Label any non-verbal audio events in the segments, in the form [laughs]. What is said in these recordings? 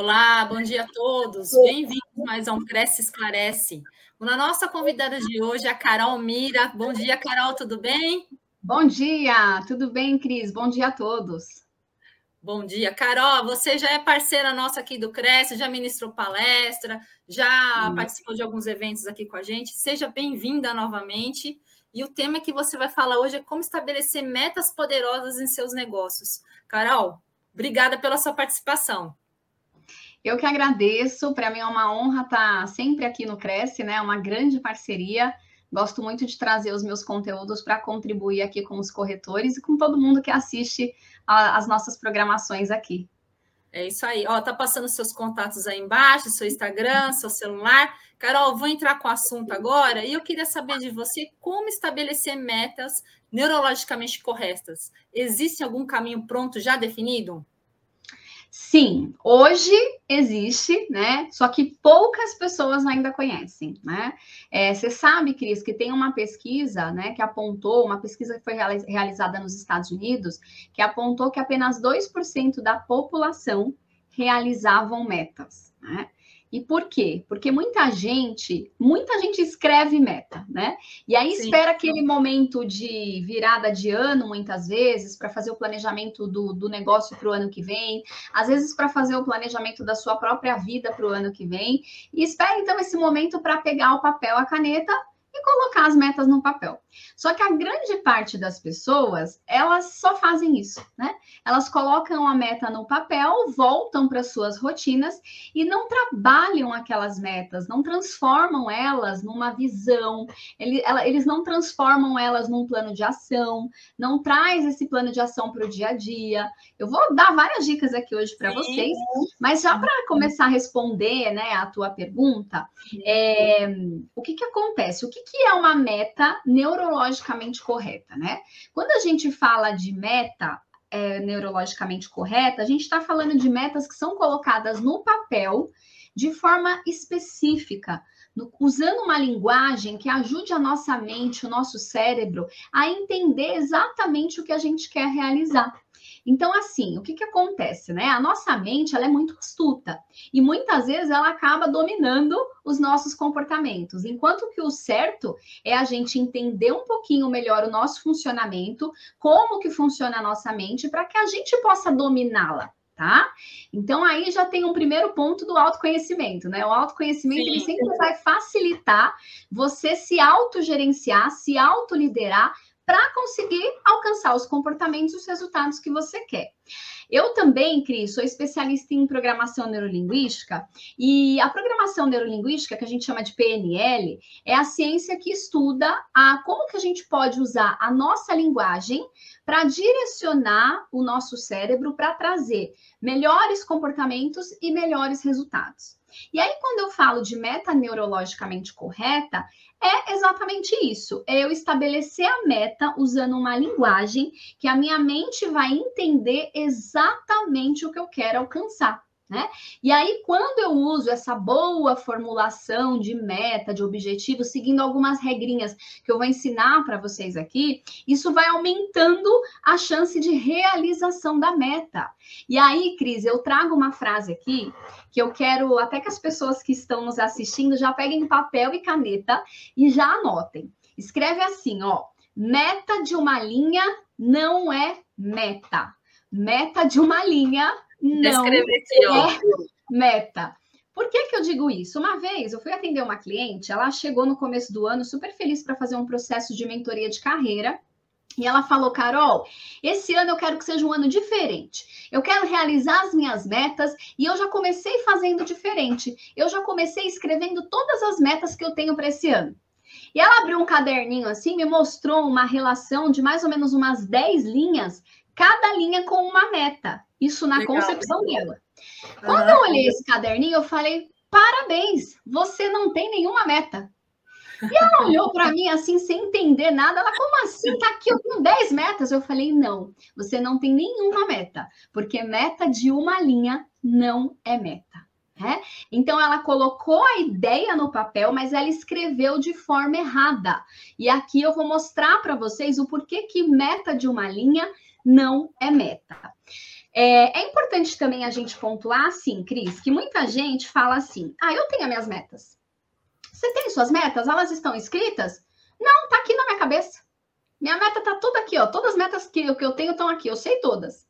Olá, bom dia a todos. Bem-vindos mais a um Cresce Esclarece. A nossa convidada de hoje é a Carol Mira. Bom dia, Carol, tudo bem? Bom dia, tudo bem, Cris? Bom dia a todos. Bom dia, Carol. Você já é parceira nossa aqui do Cresce, já ministrou palestra, já participou de alguns eventos aqui com a gente. Seja bem-vinda novamente. E o tema que você vai falar hoje é como estabelecer metas poderosas em seus negócios. Carol, obrigada pela sua participação. Eu que agradeço, para mim é uma honra estar sempre aqui no Cresce, né? Uma grande parceria. Gosto muito de trazer os meus conteúdos para contribuir aqui com os corretores e com todo mundo que assiste a, as nossas programações aqui. É isso aí. Ó, tá passando seus contatos aí embaixo, seu Instagram, seu celular. Carol, vou entrar com o assunto agora e eu queria saber de você como estabelecer metas neurologicamente corretas. Existe algum caminho pronto já definido? Sim, hoje existe, né? Só que poucas pessoas ainda conhecem, né? É, você sabe, Cris, que tem uma pesquisa, né, que apontou, uma pesquisa que foi realizada nos Estados Unidos, que apontou que apenas 2% da população realizavam metas, né? E por quê? Porque muita gente, muita gente escreve meta, né? E aí Sim. espera aquele momento de virada de ano, muitas vezes, para fazer o planejamento do, do negócio para o ano que vem, às vezes para fazer o planejamento da sua própria vida para o ano que vem, e espera então esse momento para pegar o papel, a caneta e colocar as metas no papel. Só que a grande parte das pessoas, elas só fazem isso, né? Elas colocam a meta no papel, voltam para suas rotinas e não trabalham aquelas metas, não transformam elas numa visão, eles não transformam elas num plano de ação, não traz esse plano de ação para o dia a dia. Eu vou dar várias dicas aqui hoje para vocês, mas já para começar a responder, né, a tua pergunta, é, o que que acontece? O que que é uma meta neurologicamente correta, né? Quando a gente fala de meta é, neurologicamente correta, a gente está falando de metas que são colocadas no papel de forma específica, no, usando uma linguagem que ajude a nossa mente, o nosso cérebro, a entender exatamente o que a gente quer realizar. Então, assim, o que, que acontece, né? A nossa mente ela é muito astuta e muitas vezes ela acaba dominando os nossos comportamentos, enquanto que o certo é a gente entender um pouquinho melhor o nosso funcionamento, como que funciona a nossa mente, para que a gente possa dominá-la tá? Então aí já tem um primeiro ponto do autoconhecimento, né? O autoconhecimento Sim. ele sempre vai facilitar você se autogerenciar, se autoliderar para conseguir alcançar os comportamentos e os resultados que você quer. Eu também, Cris, sou especialista em programação neurolinguística e a programação neurolinguística, que a gente chama de PNL, é a ciência que estuda a como que a gente pode usar a nossa linguagem para direcionar o nosso cérebro para trazer melhores comportamentos e melhores resultados. E aí, quando eu falo de meta neurologicamente correta, é exatamente isso. É eu estabelecer a meta usando uma linguagem que a minha mente vai entender exatamente o que eu quero alcançar. Né? E aí, quando eu uso essa boa formulação de meta, de objetivo, seguindo algumas regrinhas que eu vou ensinar para vocês aqui, isso vai aumentando a chance de realização da meta. E aí, Cris, eu trago uma frase aqui que eu quero até que as pessoas que estão nos assistindo já peguem papel e caneta e já anotem. Escreve assim, ó: meta de uma linha não é meta. Meta de uma linha não aqui, é meta. Por que, que eu digo isso? Uma vez eu fui atender uma cliente, ela chegou no começo do ano super feliz para fazer um processo de mentoria de carreira. E ela falou, Carol, esse ano eu quero que seja um ano diferente. Eu quero realizar as minhas metas e eu já comecei fazendo diferente. Eu já comecei escrevendo todas as metas que eu tenho para esse ano. E ela abriu um caderninho assim, me mostrou uma relação de mais ou menos umas 10 linhas, cada linha com uma meta. Isso na Legal. concepção dela. Quando eu olhei esse caderninho, eu falei: parabéns, você não tem nenhuma meta. E ela [laughs] olhou para mim assim, sem entender nada. Ela, como assim? Tá aqui, eu tenho 10 metas. Eu falei, não, você não tem nenhuma meta, porque meta de uma linha não é meta. Né? Então ela colocou a ideia no papel, mas ela escreveu de forma errada. E aqui eu vou mostrar para vocês o porquê que meta de uma linha não é meta. É, é, importante também a gente pontuar, assim, Cris, que muita gente fala assim: ah, eu tenho as minhas metas. Você tem suas metas? Elas estão escritas? Não, tá aqui na minha cabeça. Minha meta tá tudo aqui, ó. Todas as metas que, que eu tenho estão aqui, eu sei todas.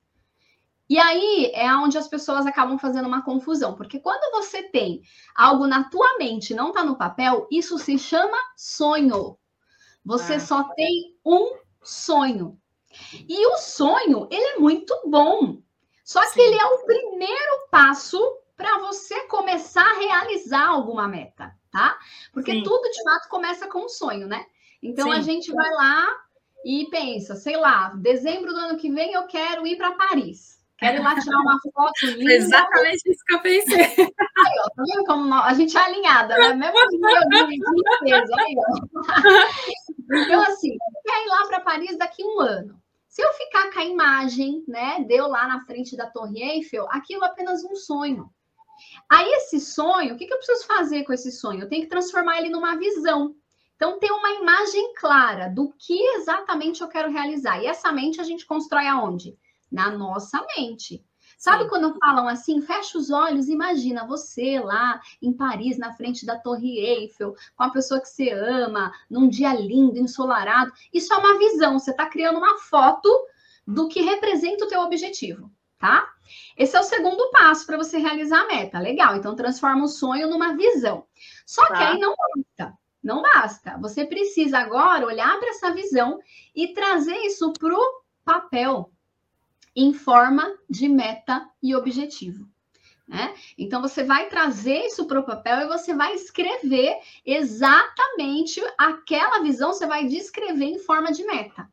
E aí é onde as pessoas acabam fazendo uma confusão, porque quando você tem algo na tua mente, não tá no papel, isso se chama sonho. Você ah. só tem um sonho. E o sonho, ele é muito bom. Só Sim. que ele é o primeiro passo para você começar a realizar alguma meta, tá? Porque Sim. tudo de fato começa com um sonho, né? Então Sim. a gente vai lá e pensa, sei lá, dezembro do ano que vem eu quero ir para Paris. Quero ir lá tirar uma foto [laughs] linda. Exatamente isso que eu pensei. Aí, ó, tá vendo como a gente é alinhada, né? Mesmo nível de limpeza, aí, ó. [laughs] Então, assim, quer ir lá para Paris daqui a um ano. Se eu ficar com a imagem, né, deu lá na frente da Torre Eiffel, aquilo é apenas um sonho. Aí, esse sonho, o que, que eu preciso fazer com esse sonho? Eu tenho que transformar ele numa visão. Então, ter uma imagem clara do que exatamente eu quero realizar. E essa mente a gente constrói aonde? na nossa mente. Sabe Sim. quando falam assim, fecha os olhos, imagina você lá em Paris, na frente da Torre Eiffel, com a pessoa que você ama, num dia lindo, ensolarado. Isso é uma visão, você está criando uma foto do que representa o teu objetivo, tá? Esse é o segundo passo para você realizar a meta. Legal, então transforma o sonho numa visão. Só tá. que aí não basta. Não basta. Você precisa agora olhar para essa visão e trazer isso para o papel, em forma de meta e objetivo. Né? Então, você vai trazer isso para o papel e você vai escrever exatamente aquela visão, você vai descrever em forma de meta.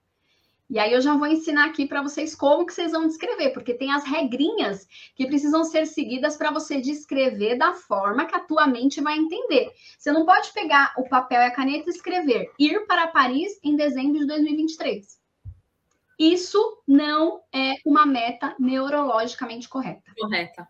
E aí eu já vou ensinar aqui para vocês como que vocês vão descrever, porque tem as regrinhas que precisam ser seguidas para você descrever da forma que a tua mente vai entender. Você não pode pegar o papel e a caneta e escrever ir para Paris em dezembro de 2023. Isso não é uma meta neurologicamente correta. Correta.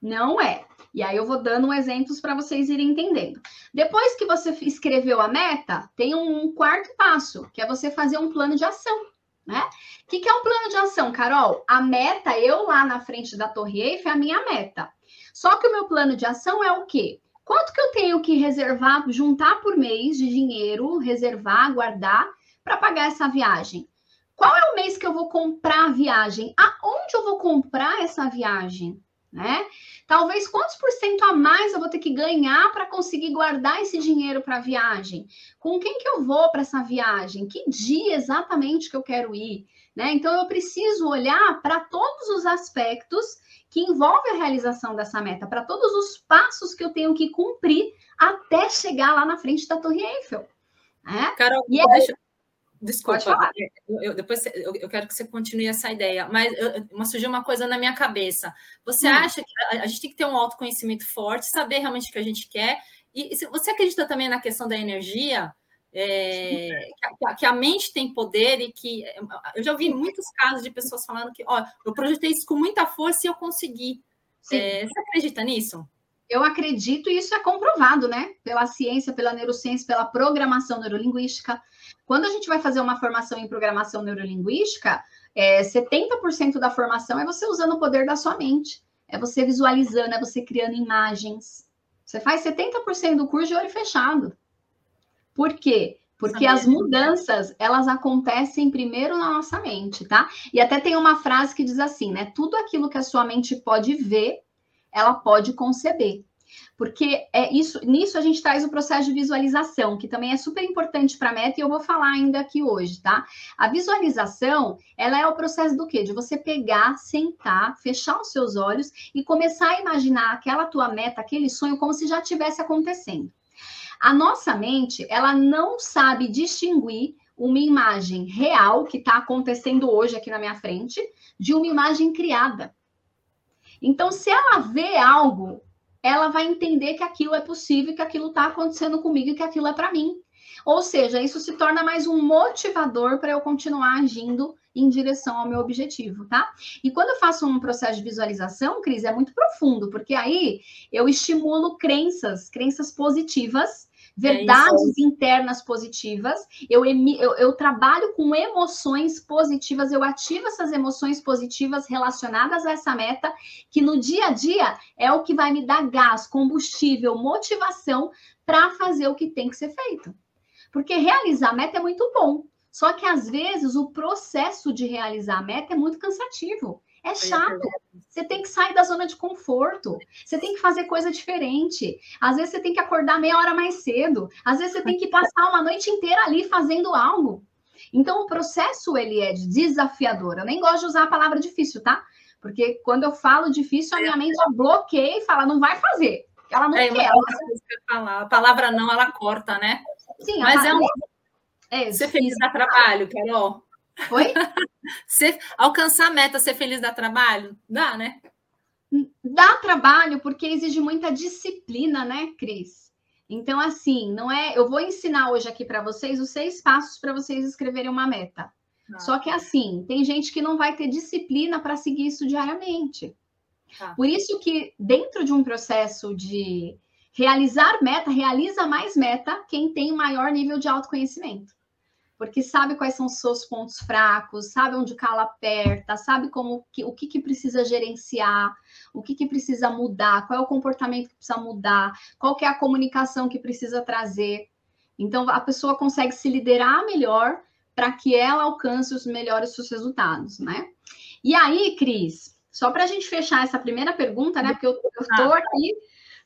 Não é. E aí eu vou dando exemplos para vocês irem entendendo. Depois que você escreveu a meta, tem um quarto passo, que é você fazer um plano de ação. Né? O que, que é um plano de ação, Carol? A meta, eu lá na frente da Torre Eiffel, é a minha meta. Só que o meu plano de ação é o quê? Quanto que eu tenho que reservar, juntar por mês de dinheiro, reservar, guardar para pagar essa viagem? Qual é o mês que eu vou comprar a viagem? Aonde eu vou comprar essa viagem? Né? Talvez quantos por cento a mais eu vou ter que ganhar para conseguir guardar esse dinheiro para a viagem? Com quem que eu vou para essa viagem? Que dia exatamente que eu quero ir? Né? Então eu preciso olhar para todos os aspectos que envolvem a realização dessa meta, para todos os passos que eu tenho que cumprir até chegar lá na frente da Torre Eiffel. Né? Carol, e deixa, Desculpa, eu, eu, depois eu, eu, quero que você continue essa ideia, mas eu, surgiu uma coisa na minha cabeça. Você hum. acha que a, a, gente tem que ter um autoconhecimento forte, saber realmente o que a gente quer? E, e você acredita também na questão da energia, é, que, a, que, a, mente tem poder e que eu já ouvi muitos casos de pessoas falando que, ó, eu projetei isso com muita força e eu consegui. É, você acredita nisso? Eu acredito e isso é comprovado, né? Pela ciência, pela neurociência, pela programação neurolinguística. Quando a gente vai fazer uma formação em programação neurolinguística, é, 70% da formação é você usando o poder da sua mente. É você visualizando, é você criando imagens. Você faz 70% do curso de olho fechado. Por quê? Porque as mudanças, elas acontecem primeiro na nossa mente, tá? E até tem uma frase que diz assim, né? Tudo aquilo que a sua mente pode ver, ela pode conceber. Porque é isso, nisso a gente traz o processo de visualização, que também é super importante para a meta, e eu vou falar ainda aqui hoje, tá? A visualização, ela é o processo do quê? De você pegar, sentar, fechar os seus olhos e começar a imaginar aquela tua meta, aquele sonho, como se já tivesse acontecendo. A nossa mente, ela não sabe distinguir uma imagem real que está acontecendo hoje aqui na minha frente de uma imagem criada. Então, se ela vê algo ela vai entender que aquilo é possível, que aquilo está acontecendo comigo e que aquilo é para mim. Ou seja, isso se torna mais um motivador para eu continuar agindo em direção ao meu objetivo, tá? E quando eu faço um processo de visualização, Cris, é muito profundo, porque aí eu estimulo crenças, crenças positivas verdades é internas positivas, eu, eu, eu, trabalho com emoções positivas, eu ativo essas emoções positivas relacionadas a essa meta, que no dia a dia é o que vai me dar gás, combustível, motivação para fazer o que tem que ser feito. Porque realizar a meta é muito bom, só que às vezes o processo de realizar a meta é muito cansativo. É chato. Você tem que sair da zona de conforto. Você tem que fazer coisa diferente. Às vezes você tem que acordar meia hora mais cedo. Às vezes você tem que passar uma noite inteira ali fazendo algo. Então o processo ele é desafiador. Eu nem gosto de usar a palavra difícil, tá? Porque quando eu falo difícil, a minha mente já bloqueia e fala, não vai fazer. Ela não é, quer. Ela... Falar. A palavra não, ela corta, né? Sim, Mas é um. É, Ser feliz dá trabalho, Carol. Oi? [laughs] ser, alcançar a meta, ser feliz dá trabalho? Dá, né? Dá trabalho porque exige muita disciplina, né, Cris? Então, assim, não é. Eu vou ensinar hoje aqui para vocês os seis passos para vocês escreverem uma meta. Ah. Só que, assim, tem gente que não vai ter disciplina para seguir isso diariamente. Ah. Por isso que, dentro de um processo de realizar meta, realiza mais meta quem tem maior nível de autoconhecimento porque sabe quais são os seus pontos fracos, sabe onde o calo aperta, sabe como que, o que, que precisa gerenciar, o que, que precisa mudar, qual é o comportamento que precisa mudar, qual que é a comunicação que precisa trazer. Então a pessoa consegue se liderar melhor para que ela alcance os melhores seus resultados, né? E aí, Cris, só para a gente fechar essa primeira pergunta, né? Porque eu, estou aqui,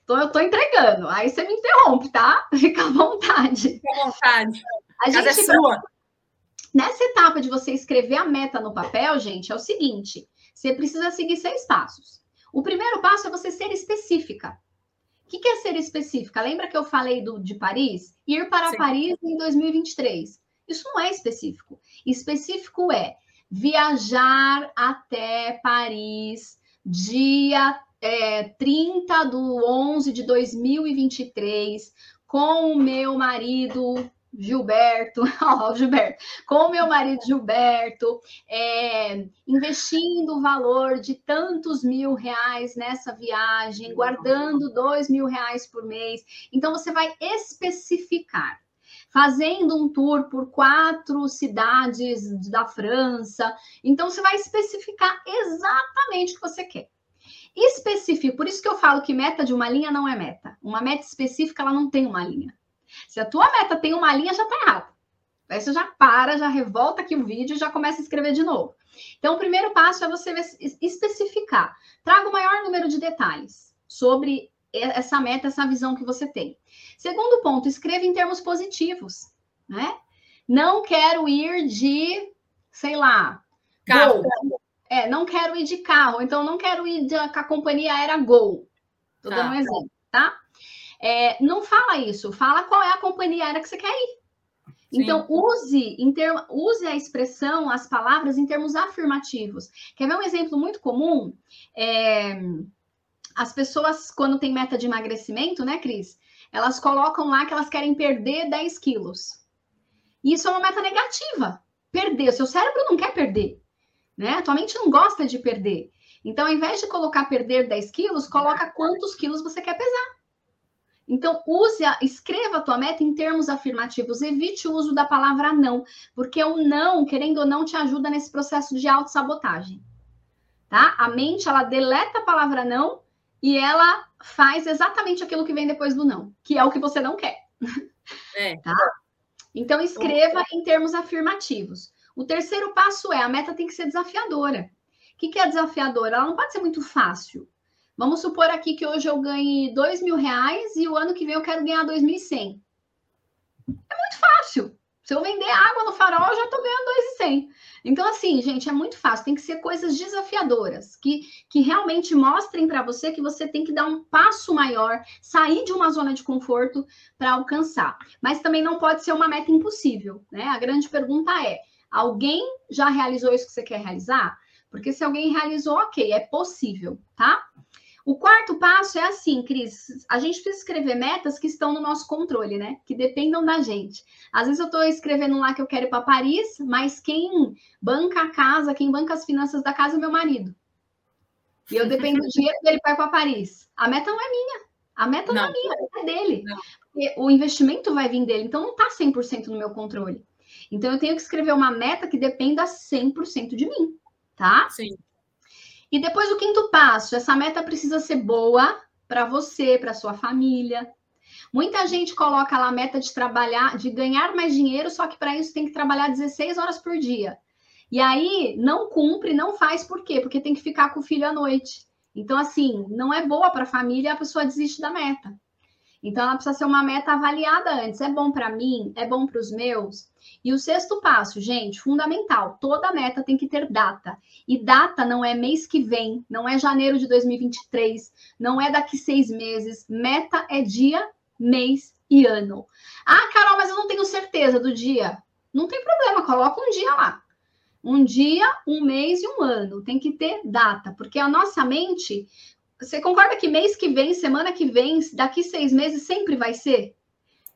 tô, eu estou entregando. Aí você me interrompe, tá? [laughs] Fica à vontade. Fica à vontade. A gente, é sua. Nessa etapa de você escrever a meta no papel, gente, é o seguinte: você precisa seguir seis passos. O primeiro passo é você ser específica. O que é ser específica? Lembra que eu falei do, de Paris? Ir para Sim. Paris em 2023. Isso não é específico. Específico é viajar até Paris dia é, 30 do 11 de 2023 com o meu marido Gilberto, [laughs] ó, Gilberto, com meu marido Gilberto, é, investindo o valor de tantos mil reais nessa viagem, guardando dois mil reais por mês. Então, você vai especificar. Fazendo um tour por quatro cidades da França. Então, você vai especificar exatamente o que você quer. Específico, por isso que eu falo que meta de uma linha não é meta. Uma meta específica, ela não tem uma linha. Se a tua meta tem uma linha, já está errado. Aí você já para, já revolta aqui o vídeo e já começa a escrever de novo. Então, o primeiro passo é você especificar. Traga o maior número de detalhes sobre essa meta, essa visão que você tem. Segundo ponto, escreva em termos positivos, né? Não quero ir de, sei lá, carro. Gol. É, não quero ir de carro, então não quero ir de, com a companhia aérea Gol. Estou tá. dando um exemplo, tá? É, não fala isso, fala qual é a companhia aérea que você quer ir. Sim. Então, use, use a expressão, as palavras em termos afirmativos. Quer ver um exemplo muito comum? É, as pessoas, quando tem meta de emagrecimento, né, Cris? Elas colocam lá que elas querem perder 10 quilos. Isso é uma meta negativa. Perder. O seu cérebro não quer perder. Né? A tua mente não gosta de perder. Então, ao invés de colocar perder 10 quilos, coloca quantos quilos você quer pesar. Então, use a, escreva a tua meta em termos afirmativos, evite o uso da palavra não, porque o não, querendo ou não, te ajuda nesse processo de autossabotagem. Tá? A mente, ela deleta a palavra não e ela faz exatamente aquilo que vem depois do não, que é o que você não quer. É. [laughs] Tá? Então, escreva em termos afirmativos. O terceiro passo é: a meta tem que ser desafiadora. O que, que é desafiadora? Ela não pode ser muito fácil. Vamos supor aqui que hoje eu ganhe dois mil reais e o ano que vem eu quero ganhar dois mil e cem. É muito fácil. Se eu vender água no farol, eu já estou ganhando dois e cem. Então, assim, gente, é muito fácil. Tem que ser coisas desafiadoras, que, que realmente mostrem para você que você tem que dar um passo maior, sair de uma zona de conforto para alcançar. Mas também não pode ser uma meta impossível, né? A grande pergunta é: alguém já realizou isso que você quer realizar? Porque se alguém realizou, ok, é possível, tá? O quarto passo é assim, Cris, a gente precisa escrever metas que estão no nosso controle, né? Que dependam da gente. Às vezes eu estou escrevendo lá que eu quero ir para Paris, mas quem banca a casa, quem banca as finanças da casa é meu marido. E eu dependo do dinheiro dele para ir para Paris. A meta não é minha. A meta não, não é minha, a meta é dele. O investimento vai vir dele, então não está 100% no meu controle. Então eu tenho que escrever uma meta que dependa 100% de mim, tá? Sim. E depois o quinto passo, essa meta precisa ser boa para você, para sua família. Muita gente coloca lá a meta de trabalhar, de ganhar mais dinheiro, só que para isso tem que trabalhar 16 horas por dia. E aí não cumpre, não faz por quê? Porque tem que ficar com o filho à noite. Então, assim, não é boa para a família, a pessoa desiste da meta. Então, ela precisa ser uma meta avaliada antes. É bom para mim? É bom para os meus? E o sexto passo, gente, fundamental: toda meta tem que ter data. E data não é mês que vem, não é janeiro de 2023, não é daqui seis meses. Meta é dia, mês e ano. Ah, Carol, mas eu não tenho certeza do dia. Não tem problema, coloca um dia lá. Um dia, um mês e um ano. Tem que ter data, porque a nossa mente você concorda que mês que vem, semana que vem, daqui seis meses sempre vai ser?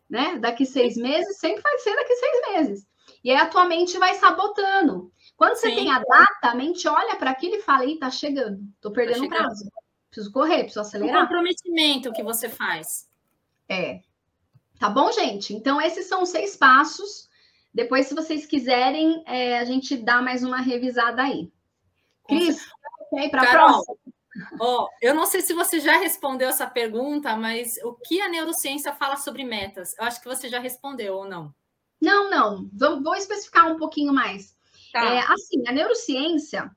Né? Daqui seis meses sempre vai ser daqui seis meses. E aí a tua mente vai sabotando. Quando você Sim. tem a data, a mente olha para aquilo e fala: Ih, tá chegando, tô perdendo tá prazo. Preciso correr, preciso acelerar. O comprometimento que você faz. É. Tá bom, gente? Então, esses são os seis passos. Depois, se vocês quiserem, é, a gente dá mais uma revisada aí. Cris, ok para a próxima? Oh, eu não sei se você já respondeu essa pergunta, mas o que a neurociência fala sobre metas? Eu acho que você já respondeu ou não? Não, não. Vou, vou especificar um pouquinho mais. Tá. É, assim, a neurociência,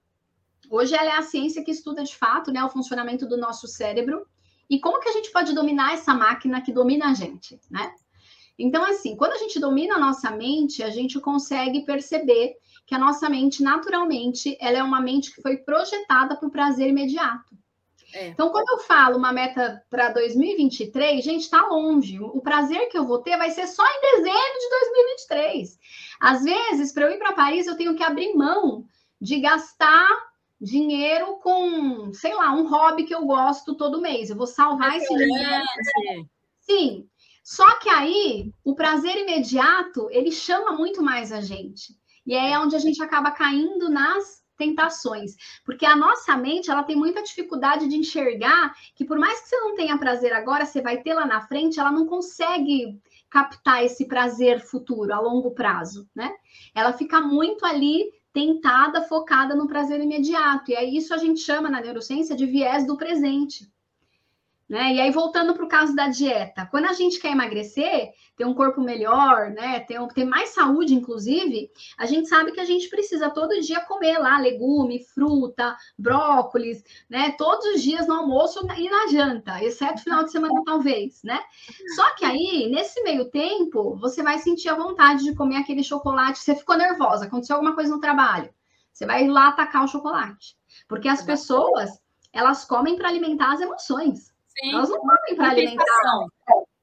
hoje ela é a ciência que estuda de fato né, o funcionamento do nosso cérebro e como que a gente pode dominar essa máquina que domina a gente, né? Então, assim, quando a gente domina a nossa mente, a gente consegue perceber que a nossa mente, naturalmente, ela é uma mente que foi projetada para o prazer imediato. É. Então, quando eu falo uma meta para 2023, gente, está longe. O prazer que eu vou ter vai ser só em dezembro de 2023. Às vezes, para eu ir para Paris, eu tenho que abrir mão de gastar dinheiro com, sei lá, um hobby que eu gosto todo mês. Eu vou salvar é esse dinheiro. Sim. Só que aí, o prazer imediato, ele chama muito mais a gente. E é onde a gente acaba caindo nas tentações, porque a nossa mente ela tem muita dificuldade de enxergar que por mais que você não tenha prazer agora, você vai ter lá na frente, ela não consegue captar esse prazer futuro a longo prazo, né? Ela fica muito ali tentada, focada no prazer imediato. E aí isso a gente chama na neurociência de viés do presente. Né? E aí, voltando para o caso da dieta, quando a gente quer emagrecer, ter um corpo melhor, né? Ter, ter mais saúde, inclusive, a gente sabe que a gente precisa todo dia comer lá legume, fruta, brócolis, né? Todos os dias no almoço e na janta, exceto final de semana, talvez, né? Só que aí, nesse meio tempo, você vai sentir a vontade de comer aquele chocolate. Você ficou nervosa, aconteceu alguma coisa no trabalho. Você vai lá atacar o chocolate. Porque as pessoas, elas comem para alimentar as emoções. Sim. Elas não comem para alimentar.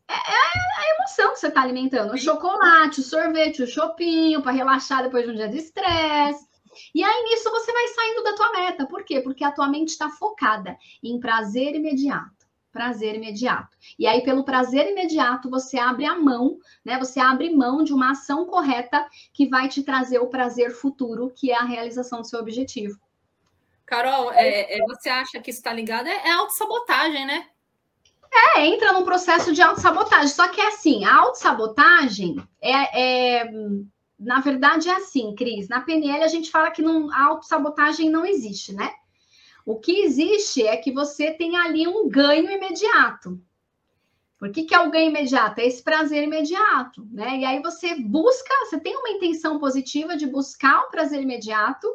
É, é, a emoção que você está alimentando. O chocolate, o sorvete, o chopinho, para relaxar depois de um dia de estresse. E aí, nisso, você vai saindo da tua meta. Por quê? Porque a tua mente está focada em prazer imediato. Prazer imediato. E aí, pelo prazer imediato, você abre a mão, né? Você abre mão de uma ação correta que vai te trazer o prazer futuro, que é a realização do seu objetivo. Carol, é, é, você acha que isso está ligado? É, é autossabotagem, né? É, entra num processo de autossabotagem. Só que é assim, a autossabotagem é, é na verdade é assim, Cris. Na PNL a gente fala que não, a autossabotagem não existe, né? O que existe é que você tem ali um ganho imediato. Por que, que é o ganho imediato? É esse prazer imediato, né? E aí você busca, você tem uma intenção positiva de buscar o prazer imediato,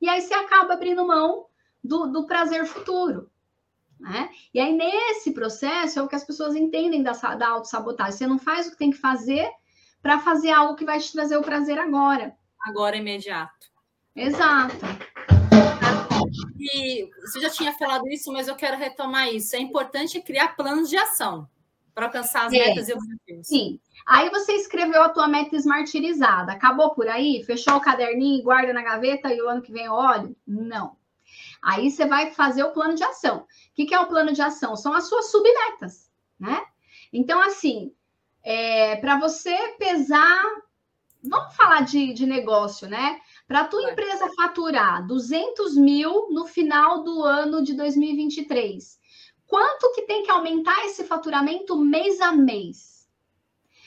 e aí você acaba abrindo mão do, do prazer futuro. Né? E aí, nesse processo, é o que as pessoas entendem da, da autossabotagem. Você não faz o que tem que fazer para fazer algo que vai te trazer o prazer agora. Agora, imediato. Exato. E você já tinha falado isso, mas eu quero retomar isso. É importante criar planos de ação para alcançar as é. metas e objetivos. Sim. Aí você escreveu a tua meta smartirizada. Acabou por aí? Fechou o caderninho, guarda na gaveta e o ano que vem eu olho? Não. Aí você vai fazer o plano de ação. O que, que é o plano de ação? São as suas submetas, né? Então, assim, é, para você pesar, vamos falar de, de negócio, né? Para a tua empresa faturar 200 mil no final do ano de 2023, quanto que tem que aumentar esse faturamento mês a mês?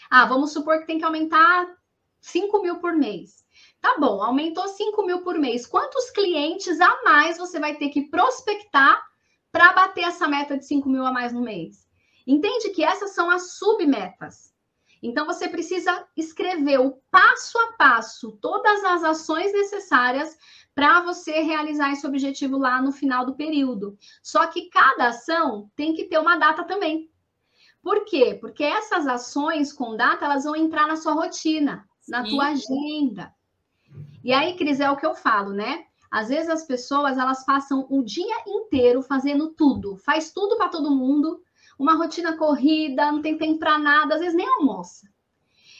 Ah, vamos supor que tem que aumentar 5 mil por mês. Tá bom, aumentou 5 mil por mês. Quantos clientes a mais você vai ter que prospectar para bater essa meta de 5 mil a mais no mês? Entende que essas são as submetas. Então, você precisa escrever o passo a passo, todas as ações necessárias para você realizar esse objetivo lá no final do período. Só que cada ação tem que ter uma data também. Por quê? Porque essas ações com data, elas vão entrar na sua rotina, na Sim. tua agenda. E aí, Cris, é o que eu falo, né? Às vezes as pessoas, elas passam o dia inteiro fazendo tudo, faz tudo para todo mundo, uma rotina corrida, não tem tempo para nada, às vezes nem almoça.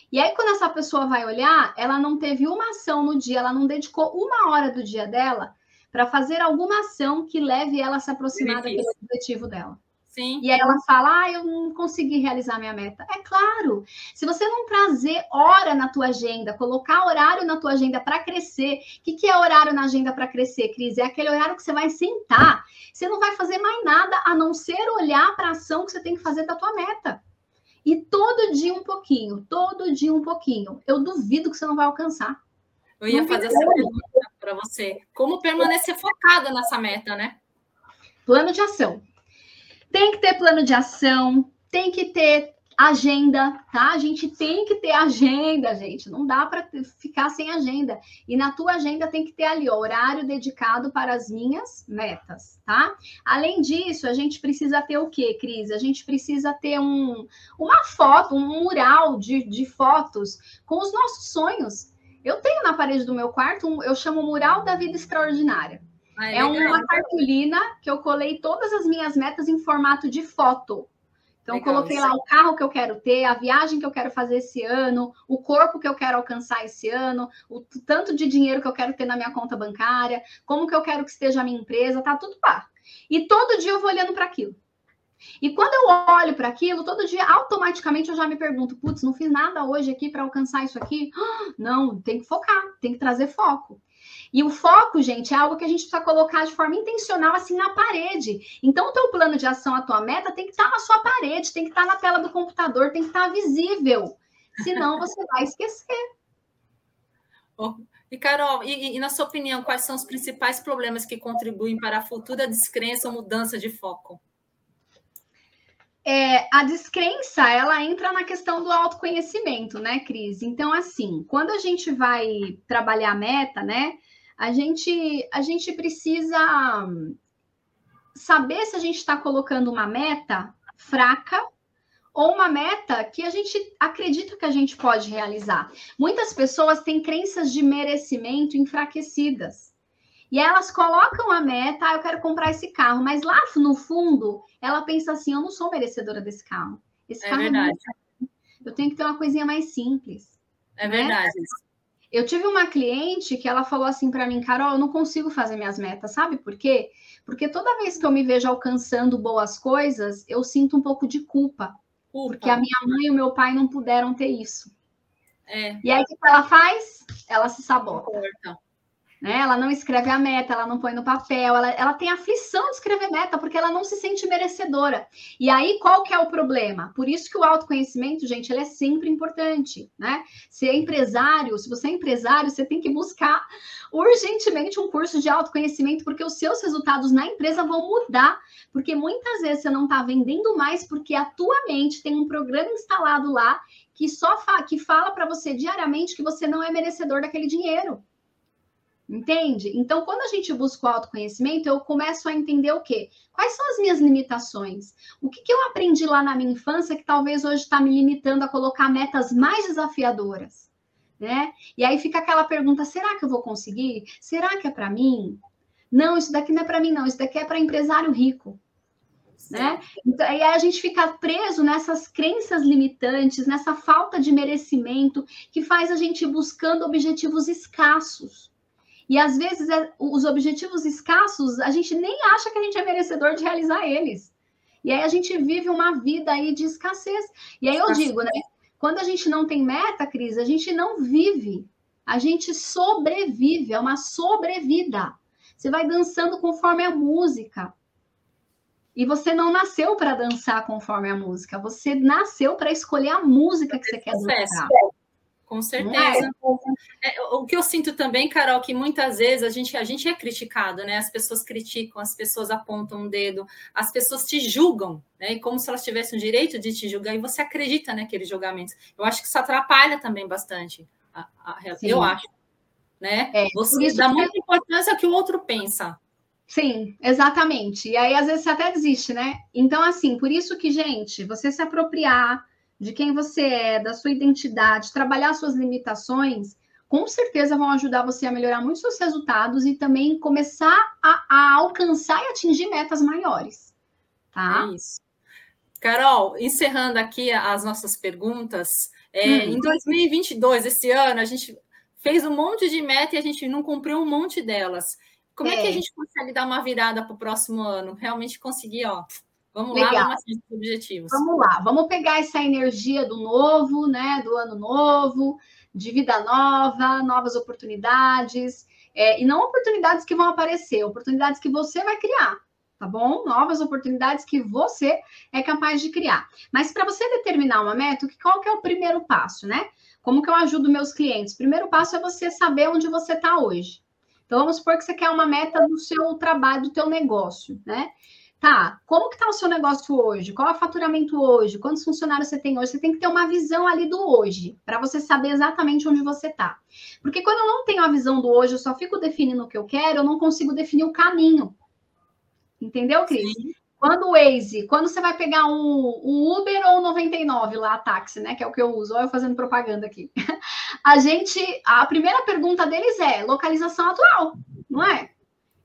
E aí, quando essa pessoa vai olhar, ela não teve uma ação no dia, ela não dedicou uma hora do dia dela para fazer alguma ação que leve ela a se aproximar daquele objetivo dela. Sim. E aí ela fala: Ah, eu não consegui realizar minha meta. É claro, se você não trazer hora na tua agenda, colocar horário na tua agenda para crescer, o que, que é horário na agenda para crescer, Cris? É aquele horário que você vai sentar. Você não vai fazer mais nada a não ser olhar para a ação que você tem que fazer da tua meta. E todo dia um pouquinho, todo dia um pouquinho. Eu duvido que você não vai alcançar. Eu ia não fazer essa pergunta para você. Como permanecer focada nessa meta, né? Plano de ação. Tem que ter plano de ação, tem que ter agenda, tá? A gente tem que ter agenda, gente. Não dá para ficar sem agenda. E na tua agenda tem que ter ali ó, horário dedicado para as minhas metas, tá? Além disso, a gente precisa ter o quê, Cris? A gente precisa ter um, uma foto, um mural de, de fotos com os nossos sonhos. Eu tenho na parede do meu quarto, um, eu chamo Mural da Vida Extraordinária. Ah, é, é uma cartolina que eu colei todas as minhas metas em formato de foto. Então, legal, coloquei lá o carro que eu quero ter, a viagem que eu quero fazer esse ano, o corpo que eu quero alcançar esse ano, o tanto de dinheiro que eu quero ter na minha conta bancária, como que eu quero que esteja a minha empresa, tá tudo lá. E todo dia eu vou olhando para aquilo. E quando eu olho para aquilo, todo dia automaticamente eu já me pergunto: putz, não fiz nada hoje aqui para alcançar isso aqui? [gasps] Não, tem que focar, tem que trazer foco. E o foco, gente, é algo que a gente precisa colocar de forma intencional, assim, na parede. Então, o teu plano de ação, a tua meta, tem que estar na sua parede, tem que estar na tela do computador, tem que estar visível. Senão, você vai esquecer. Oh, e, Carol, e, e, na sua opinião, quais são os principais problemas que contribuem para a futura descrença ou mudança de foco? É, a descrença, ela entra na questão do autoconhecimento, né, Cris? Então, assim, quando a gente vai trabalhar a meta, né, a gente, a gente precisa saber se a gente está colocando uma meta fraca ou uma meta que a gente acredita que a gente pode realizar. Muitas pessoas têm crenças de merecimento enfraquecidas. E elas colocam a meta, ah, eu quero comprar esse carro, mas lá no fundo, ela pensa assim: eu não sou merecedora desse carro. Esse é carro é verdade. é. Eu tenho que ter uma coisinha mais simples. É né? verdade. Eu tive uma cliente que ela falou assim para mim, Carol, eu não consigo fazer minhas metas, sabe por quê? Porque toda vez que eu me vejo alcançando boas coisas, eu sinto um pouco de culpa, culpa. porque a minha mãe e o meu pai não puderam ter isso. É. E aí o que ela faz? Ela se sabota. Né? Ela não escreve a meta, ela não põe no papel, ela, ela tem aflição de escrever meta, porque ela não se sente merecedora. E aí, qual que é o problema? Por isso que o autoconhecimento, gente, ele é sempre importante, né? Se é empresário, se você é empresário, você tem que buscar urgentemente um curso de autoconhecimento, porque os seus resultados na empresa vão mudar, porque muitas vezes você não está vendendo mais porque a tua mente tem um programa instalado lá que só fa que fala para você diariamente que você não é merecedor daquele dinheiro. Entende? Então, quando a gente busca o autoconhecimento, eu começo a entender o quê? Quais são as minhas limitações? O que, que eu aprendi lá na minha infância que talvez hoje está me limitando a colocar metas mais desafiadoras? Né? E aí fica aquela pergunta: será que eu vou conseguir? Será que é para mim? Não, isso daqui não é para mim, não. Isso daqui é para empresário rico. Né? Então, aí a gente fica preso nessas crenças limitantes, nessa falta de merecimento que faz a gente buscando objetivos escassos. E às vezes é, os objetivos escassos, a gente nem acha que a gente é merecedor de realizar eles. E aí a gente vive uma vida aí de escassez. E aí eu digo, né? Quando a gente não tem meta, Cris, a gente não vive. A gente sobrevive, é uma sobrevida. Você vai dançando conforme a música. E você não nasceu para dançar conforme a música, você nasceu para escolher a música que você quer dançar. Com certeza. É? É, o que eu sinto também, Carol, que muitas vezes a gente, a gente é criticado, né? As pessoas criticam, as pessoas apontam um dedo, as pessoas te julgam, né? Como se elas tivessem o direito de te julgar e você acredita naqueles julgamentos. Eu acho que isso atrapalha também bastante. A, a, eu acho. Né? É, você dá muita importância ao que o outro pensa. Sim, exatamente. E aí, às vezes, você até desiste, né? Então, assim, por isso que, gente, você se apropriar de quem você é, da sua identidade, trabalhar suas limitações, com certeza vão ajudar você a melhorar muito seus resultados e também começar a, a alcançar e atingir metas maiores. Tá? É isso. Carol, encerrando aqui as nossas perguntas, é, hum. em 2022, esse ano, a gente fez um monte de meta e a gente não cumpriu um monte delas. Como é, é que a gente consegue dar uma virada para o próximo ano? Realmente conseguir, ó, Vamos Legal. lá, vamos atingir objetivos. Vamos lá, vamos pegar essa energia do novo, né? Do ano novo, de vida nova, novas oportunidades. É, e não oportunidades que vão aparecer, oportunidades que você vai criar, tá bom? Novas oportunidades que você é capaz de criar. Mas para você determinar uma meta, qual que é o primeiro passo, né? Como que eu ajudo meus clientes? Primeiro passo é você saber onde você está hoje. Então, vamos supor que você quer uma meta do seu trabalho, do teu negócio, né? Tá, como que tá o seu negócio hoje? Qual é o faturamento hoje? Quantos funcionários você tem hoje? Você tem que ter uma visão ali do hoje, para você saber exatamente onde você tá. Porque quando eu não tenho a visão do hoje, eu só fico definindo o que eu quero, eu não consigo definir o caminho. Entendeu, Cris? Sim. Quando o Waze, quando você vai pegar um, um Uber ou um 99 lá, táxi, né? Que é o que eu uso, olha eu fazendo propaganda aqui. [laughs] A gente, a primeira pergunta deles é localização atual, não é?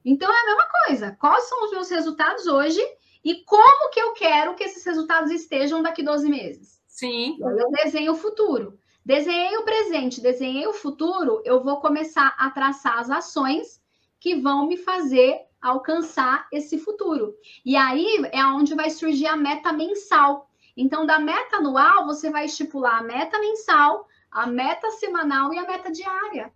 Então é a mesma coisa. Quais são os meus resultados hoje e como que eu quero que esses resultados estejam daqui 12 meses? Sim. Eu desenho o futuro. Desenhei o presente, desenhei o futuro, eu vou começar a traçar as ações que vão me fazer alcançar esse futuro. E aí é onde vai surgir a meta mensal. Então, da meta anual, você vai estipular a meta mensal, a meta semanal e a meta diária.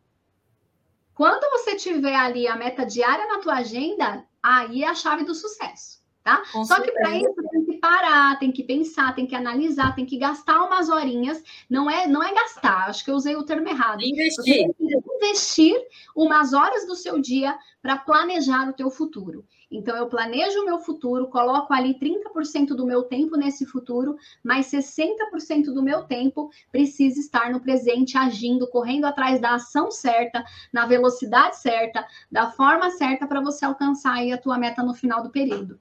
Quando você tiver ali a meta diária na tua agenda, aí é a chave do sucesso, tá? Com Só certeza. que para isso tem que parar, tem que pensar, tem que analisar, tem que gastar umas horinhas. Não é, não é gastar, acho que eu usei o termo errado. Investir. investir umas horas do seu dia para planejar o teu futuro. Então, eu planejo o meu futuro, coloco ali 30% do meu tempo nesse futuro, mas 60% do meu tempo precisa estar no presente, agindo, correndo atrás da ação certa, na velocidade certa, da forma certa para você alcançar aí a tua meta no final do período.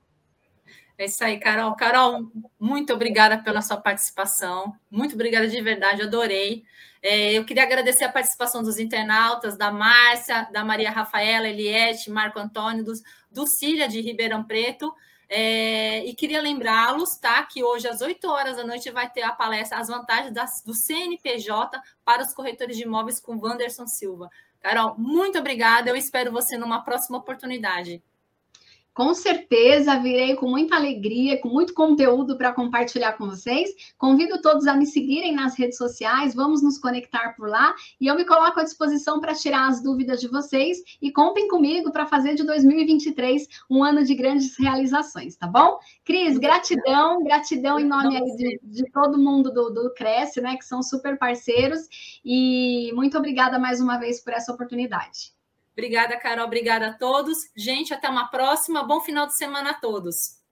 É isso aí, Carol. Carol, muito obrigada pela sua participação. Muito obrigada de verdade, adorei. É, eu queria agradecer a participação dos internautas, da Márcia, da Maria Rafaela, Eliette, Marco Antônio, dos, do Cília de Ribeirão Preto. É, e queria lembrá-los, tá? Que hoje, às 8 horas da noite, vai ter a palestra As Vantagens das, do CNPJ para os corretores de imóveis com Wanderson Silva. Carol, muito obrigada. Eu espero você numa próxima oportunidade. Com certeza virei com muita alegria, com muito conteúdo para compartilhar com vocês. Convido todos a me seguirem nas redes sociais, vamos nos conectar por lá e eu me coloco à disposição para tirar as dúvidas de vocês e contem comigo para fazer de 2023 um ano de grandes realizações, tá bom? Cris, gratidão, gratidão em nome de, de, todo mundo do, do Cresce, né, que são super parceiros e muito obrigada mais uma vez por essa oportunidade. Obrigada, Carol. Obrigada a todos. Gente, até uma próxima. Bom final de semana a todos.